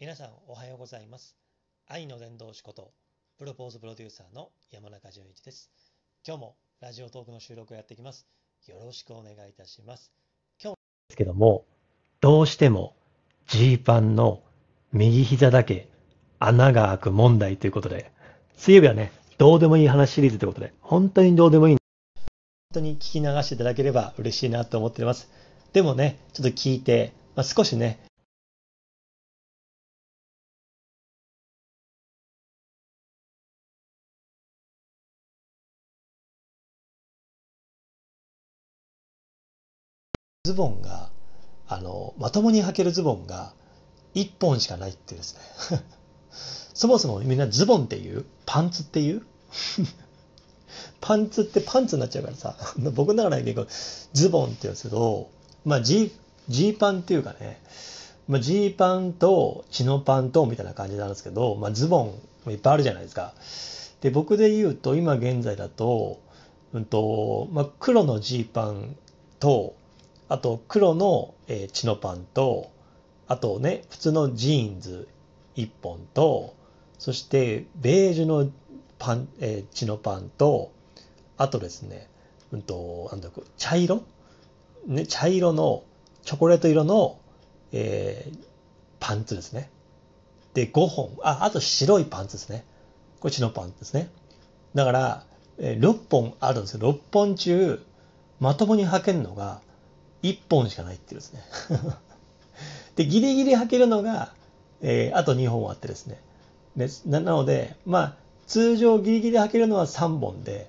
皆さんおはようございます。愛の伝道師こと、プロポーズプロデューサーの山中淳一です。今日もラジオトークの収録をやっていきます。よろしくお願いいたします。今日ですけども、どうしてもジーパンの右膝だけ穴が開く問題ということで、水曜日はね、どうでもいい話シリーズということで、本当にどうでもいい。本当に聞き流していただければ嬉しいなと思っています。でもね、ちょっと聞いて、まあ、少しね、ズボンが、あの、まともに履けるズボンが1本しかないっていうですね。そもそもみんなズボンっていうパンツっていう？パンツってパンツになっちゃうからさ、僕ながら結構ズボンって言うんですけど、まあジーパンっていうかね、まあ、ジーパンとチノパンとみたいな感じなんですけど、まあ、ズボンもいっぱいあるじゃないですか。で、僕で言うと今現在だと、うんと、まあ、黒のジーパンと、あと黒の、えー、チノパンと、あとね、普通のジーンズ1本と、そしてベージュのパン、えー、チノパンと、あとですね、うんと、なんだろう、茶色？ね、茶色の、チョコレート色の、えー、パンツですね。で、5本。あ、あと白いパンツですね。これチノパンツですね。だから、えー、6本あるんですよ。6本中、まともに履けるのが1本しかないっていうですね。で、ギリギリ履けるのが、えー、あと2本あってですね。でなので、まあ、通常ギリギリ履けるのは3本で、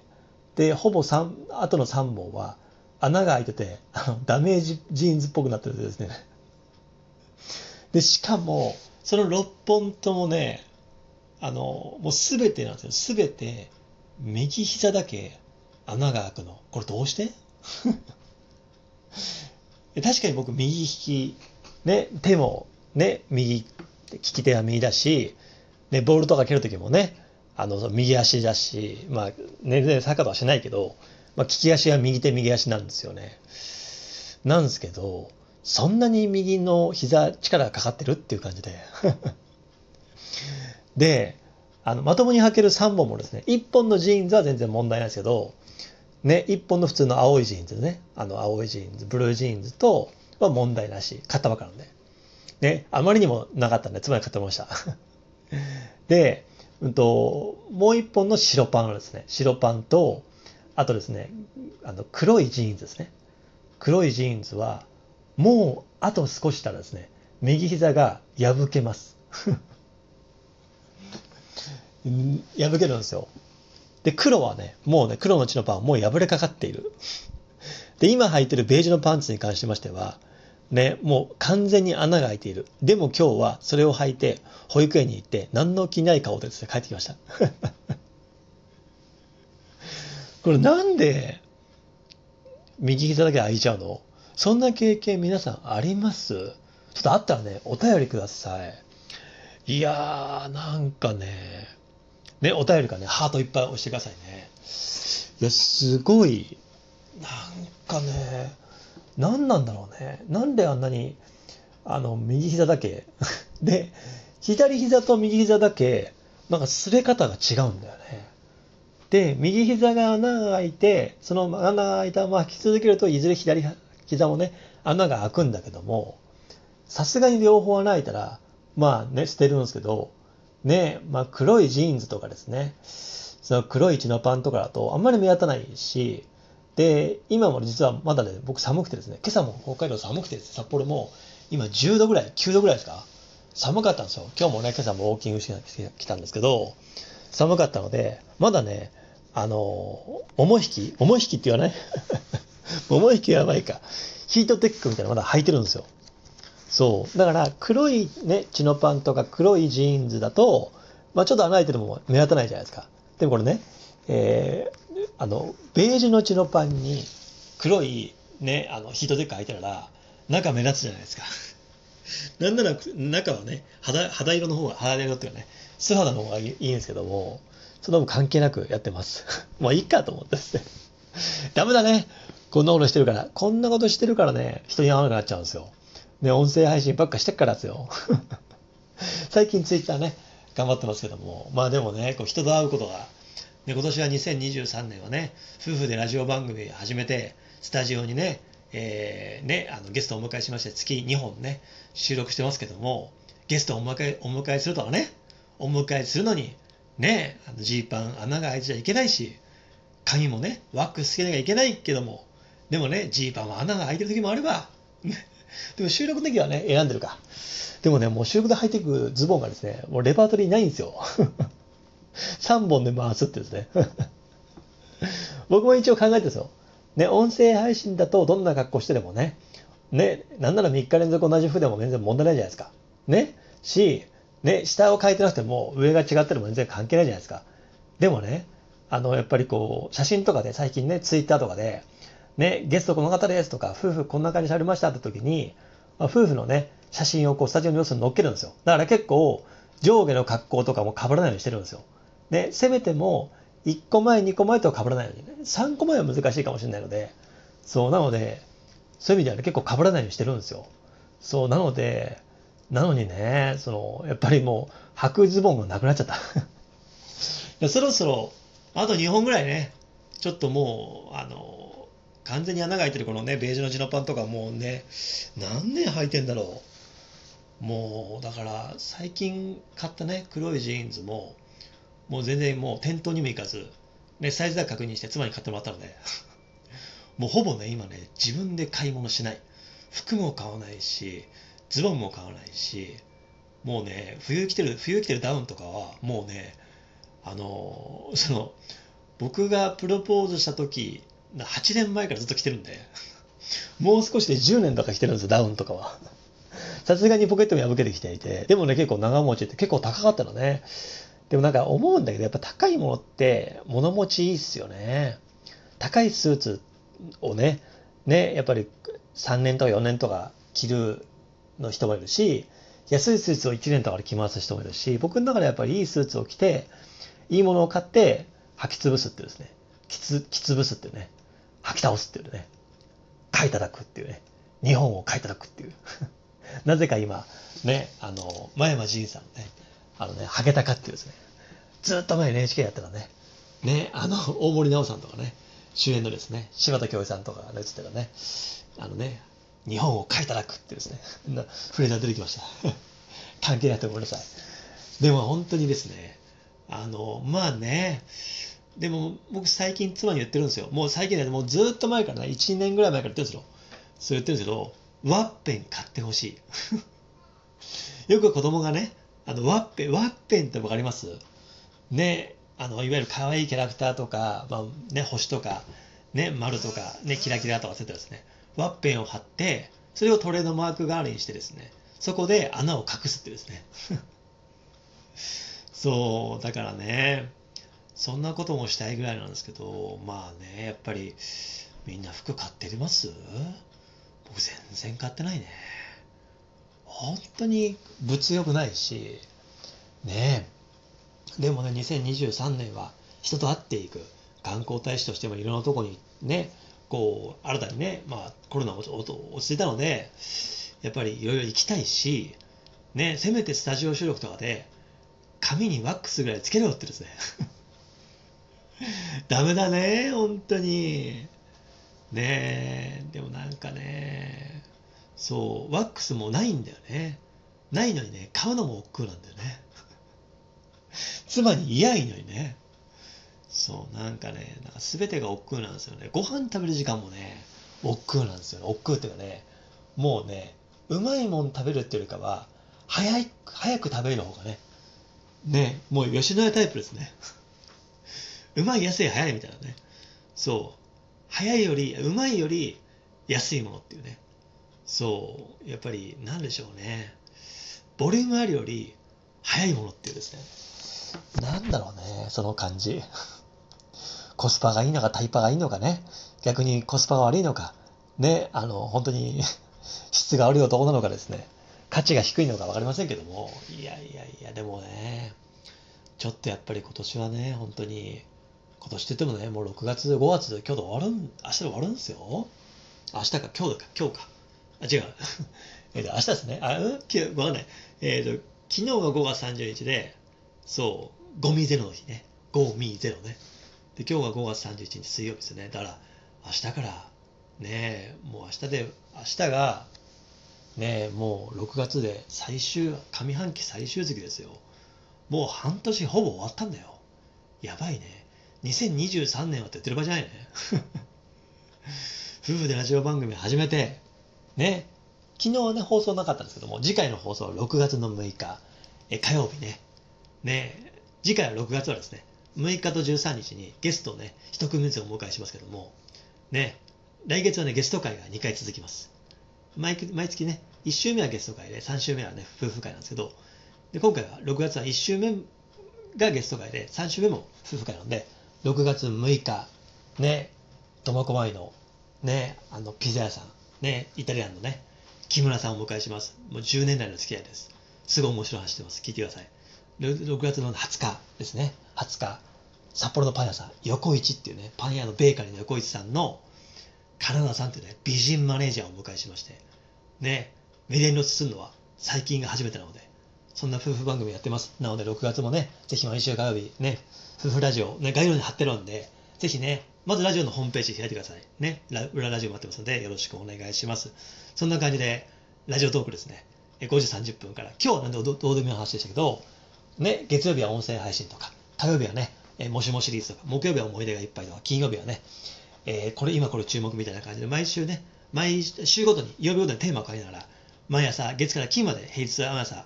で、ほぼ3、あとの3本は穴が開いてて、あのダメージジーンズっぽくなってるんですね。で、しかも、その6本ともね、あの、もうすべてなんですよ。すべて、右膝だけ穴が開くの。これどうして？確かに僕右利き、ね、手もね、右、利き手は右だし、ね、ボールとか蹴るときもね、あの、右足だし、まあ、ね、ね、サッカーとはしないけど、まあ、利き足は右手右足なんですよね。なんですけど、そんなに右の膝力がかかってるっていう感じで。で、あの、まともに履ける3本もですね、1本のジーンズは全然問題ないですけど、ね、1本の普通の青いジーンズね、あの、青いジーンズ、ブルージーンズとは問題なし。買ったばっかなんで。ね、あまりにもなかったんで、つまり買ってました。で、うんと、もう1本のチノパンはですね、チノパンと、あとですね、あの、黒いジーンズですね。黒いジーンズは、もう、あと少したらですね、右膝が破けます。破けるんですよ。で、黒はね、もうね、黒のチノパンはもう破れかかっている。で、今履いてるベージュのパンツに関しましては、ね、もう完全に穴が開いている。でも今日はそれを履いて、保育園に行って、何の気ない顔でですね、帰ってきました。これなんで、右膝だけ開いちゃうの？そんな経験皆さんあります？ちょっとあったらね、お便りください。いやー、なんかね、ね、お便りかね、ハートいっぱい押してくださいね。いや、すごい、なんかね、何なんだろうね。なんであんなに、あの、右膝だけ。で、左膝と右膝だけ、なんか擦れ方が違うんだよね。で、右膝が穴が開いて、その穴が開いたまま引き続けると、いずれ左膝もね、穴が開くんだけども、さすがに両方穴開いたら、まあね、捨てるんですけど、ね、まあ黒いジーンズとかですね、その黒い血のパンとかだとあんまり目立たないし、で、今も実はまだね、僕寒くてですね、今朝も北海道寒くてね、札幌も今10度ぐらい、9度ぐらいですか？寒かったんですよ。今日もね、今朝もウォーキングしてきたんですけど、寒かったので、まだね、あの、桃引き桃引きって言わない？桃引きはやばいか。ヒートテックみたいなのまだ履いてるんですよ。そう。だから、黒いね、チノパンとか黒いジーンズだと、まあちょっと穴開いてるのも目立たないじゃないですか。でもこれね、えー、あの、ベージュのチノパンに黒いね、あの、ヒートテック履いてたら、中目立つじゃないですか。なんなら、中はね、肌、肌色の方が、肌色っていうかね、素肌の方がいいんですけども、そのも関係なくやってます。もういいかと思ってですね。ダメだね。こんなことしてるから。こんなことしてるからね、人に会わなくなっちゃうんですよ。ね、音声配信ばっかしてっからですよ。最近ツイッターね、頑張ってますけども、まあでもね、こう人と会うことが、で今年は2023年はね、夫婦でラジオ番組始めて、スタジオにね、えー、ね、あのゲストをお迎えしまして、月2本ね、収録してますけども、ゲストをお迎えお迎えするとかね、お迎えするのに、ね、ジーパン穴が開いてちゃいけないし、髪もね、ワックスつけなきゃいけないけども、でもね、ジーパンは穴が開いてる時もあれば、でも収録の時はね、選んでるか。でもね、もう収録で履いていくズボンがですね、もうレパートリーないんですよ。3本で回すってですね。僕も一応考えてるんですよ。ね、音声配信だとどんな格好してでもね、ね、なんなら3日連続同じ服でも全然問題ないじゃないですか。ね、し、ね、下を変えてなくても上が違っても全然関係ないじゃないですか。でもね、あの、やっぱりこう、写真とかで最近ね、ツイッターとかで、ね、ゲストこの方ですとか、夫婦こんな感じされましたって時に、まあ、夫婦のね、写真をこうスタジオの様子に載っけるんですよ。だから結構、上下の格好とかも被らないようにしてるんですよ。で、せめても、1個前、2個前とは被らないようにね、3個前は難しいかもしれないので、そう、なので、そういう意味ではね、結構被らないようにしてるんですよ。そう、なので、なのにね、その、やっぱりもう、履くズボンがなくなっちゃった。そろそろ、あと2本ぐらいね、ちょっともう、あの、完全に穴が開いてるこのね、ベージュのジノパンとかもうね、何年履いてんだろう。もう、だから、最近買ったね、黒いジーンズも、もう全然もう店頭にも行かず、ね、サイズだけ確認して妻に買ってもらったので、もうほぼね、今ね、自分で買い物しない。服も買わないし、ズボンも買わないし、もうね、冬着てる、冬着てるダウンとかは、もうね、あの、その、僕がプロポーズした時、8年前からずっと着てるんで、もう少しで10年とか着てるんですよ、ダウンとかは。さすがにポケットも破けてきていて、でもね、結構長持ちって結構高かったのね。でもなんか思うんだけど、やっぱ高いものって物持ちいいっすよね。高いスーツをね、ね、やっぱり3年とか4年とか着るの人もいるし、安いスーツを1年とかで着回す人もいるし、僕の中でやっぱりいいスーツを着て、いいものを買って履き潰すってですね、着つ着潰すってね、履き倒すっていうね、買い叩くっていうね、日本を買い叩くっていう。なぜか今、ね、あの、前山仁さんね、あのね、ハゲタカっていうですね、ずっと前 NHK やってたね、ね、あの、大森直さんとかね、主演のですね、柴田恭一さんとかが映ってたね、あのね、日本を買い叩くってですね、フレーズが出てきました。関係ないとごめんなさい。でも本当にですね、あの、まあね、でも僕最近妻に言ってるんですよ。もう最近ね、もうずっと前からね、1年ぐらい前から言ってるんですよ。そう言ってるんですけど、ワッペン買ってほしい。よく子供がね、あの、ワッペン、ワッペンってわかります？ね、あの、いわゆる可愛いキャラクターとか、まあ、ね、星とか、ね、丸とか、ね、キラキラとかそういったですね、ワッペンを貼って、それをトレードマーク代わりにしてですね、そこで穴を隠すってですね。そう、だからね、そんなこともしたいぐらいなんですけど、まあね、やっぱり、みんな服買ってます？僕全然買ってないね。本当に物欲ないし、ねえ。でもね、2023年は人と会っていく。観光大使としてもいろんなとこにね、こう、新たにね、まあ、コロナ落ち着いたので、やっぱりいろいろ行きたいし、ね、せめてスタジオ収録とかで、髪にワックスぐらいつけろってですね。ダメだね、本当に。ねえ、でもなんかね、そう、ワックスもないんだよね。ないのにね、買うのも億劫なんだよね。妻に嫌いのにね。そう、なんかね、なんか全てが億劫なんですよね。ご飯食べる時間もね、億劫なんですよね。億劫っていうかね、もうね、うまいもん食べるっていうよりかは、早い、早く食べるの方がね、ね、もう吉野家タイプですね。うまい、安い、早いみたいなね。そう。早いより、うまいより安いものっていうね。そう、やっぱり、なんでしょうね。ボリュームあるより、早いものっていうですね。なんだろうね、その感じ。コスパがいいのか、タイパがいいのかね。逆にコスパが悪いのか。ね、あの、本当に質が悪い男なのかですね。価値が低いのか分かりませんけども。いやいやいや、でもね、ちょっとやっぱり今年はね、本当に、今年って言ってもね、もう6月、5月で今日で終わるん、明日で終わるんですよ。明日か、今日だか、今日か。あ、違う。えっと、明日ですね。あ、うん？わかんない。えっ、ー、と、昨日が5月30日で、そう、ゴミゼロの日ね。ゴミゼロね。で、今日が5月31日水曜日ですよね。だから、明日から、ねえ、もう明日で、明日が、ねえ、もう6月で最終、上半期最終月ですよ。もう半年ほぼ終わったんだよ。やばいね。2023年はって言ってる場合じゃないね。夫婦でラジオ番組始めて、ね、昨日はね、放送なかったんですけども、次回の放送は6月の6日、え火曜日ね。ね、次回は6月はですね、6日と13日にゲストをね、一組ずつお迎えしますけども、ね、来月はね、ゲスト会が2回続きます。毎毎月ね、1週目はゲスト会で、3週目はね、夫婦会なんですけど、で今回は6月は1週目がゲスト会で、3週目も夫婦会なんで、6月6日、ね、苫小牧の、ね、あの、ピザ屋さん、ね、イタリアンのね、木村さんをお迎えします。もう10年来の付き合いです。すごい面白い話してます。聞いてください。6月の20日ですね。20日、札幌のパン屋さん、横市っていうね、パン屋のベーカリーの横市さんの、金田さんというね、美人マネージャーをお迎えしまして、ね、メディアに露出するのは最近が初めてなので、そんな夫婦番組やってます。なので、6月もね、ぜひ毎週火曜日、ね、夫婦ラジオ、ね、概要欄に貼ってるんで、ぜひね、まずラジオのホームページ開いてください。ね、裏ラジオ待ってますので、よろしくお願いします。そんな感じで、ラジオトークですね、5時30分から、今日はなんでどどうでもいい話でしたけど、ね、月曜日は音声配信とか、火曜日はね、えもしもシリーズとか、木曜日は思い出がいっぱいとか、金曜日はね、えーこれ今これ注目みたいな感じで、毎週ね、毎週ごとに、曜日ごとにテーマを変えながら、毎朝、月から金まで平日は毎朝、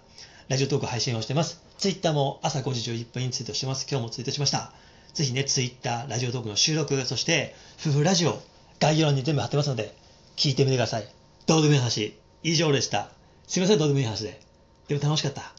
ラジオトーク配信をしてます。ツイッターも朝5時11分にツイートしてます。今日もツイートしました。ぜひね、ツイッター、ラジオトークの収録、そして、夫婦ラジオ、概要欄に全部貼ってますので、聞いてみてください。どうでもいい話、以上でした。すいません、どうでもいい話で。でも楽しかった。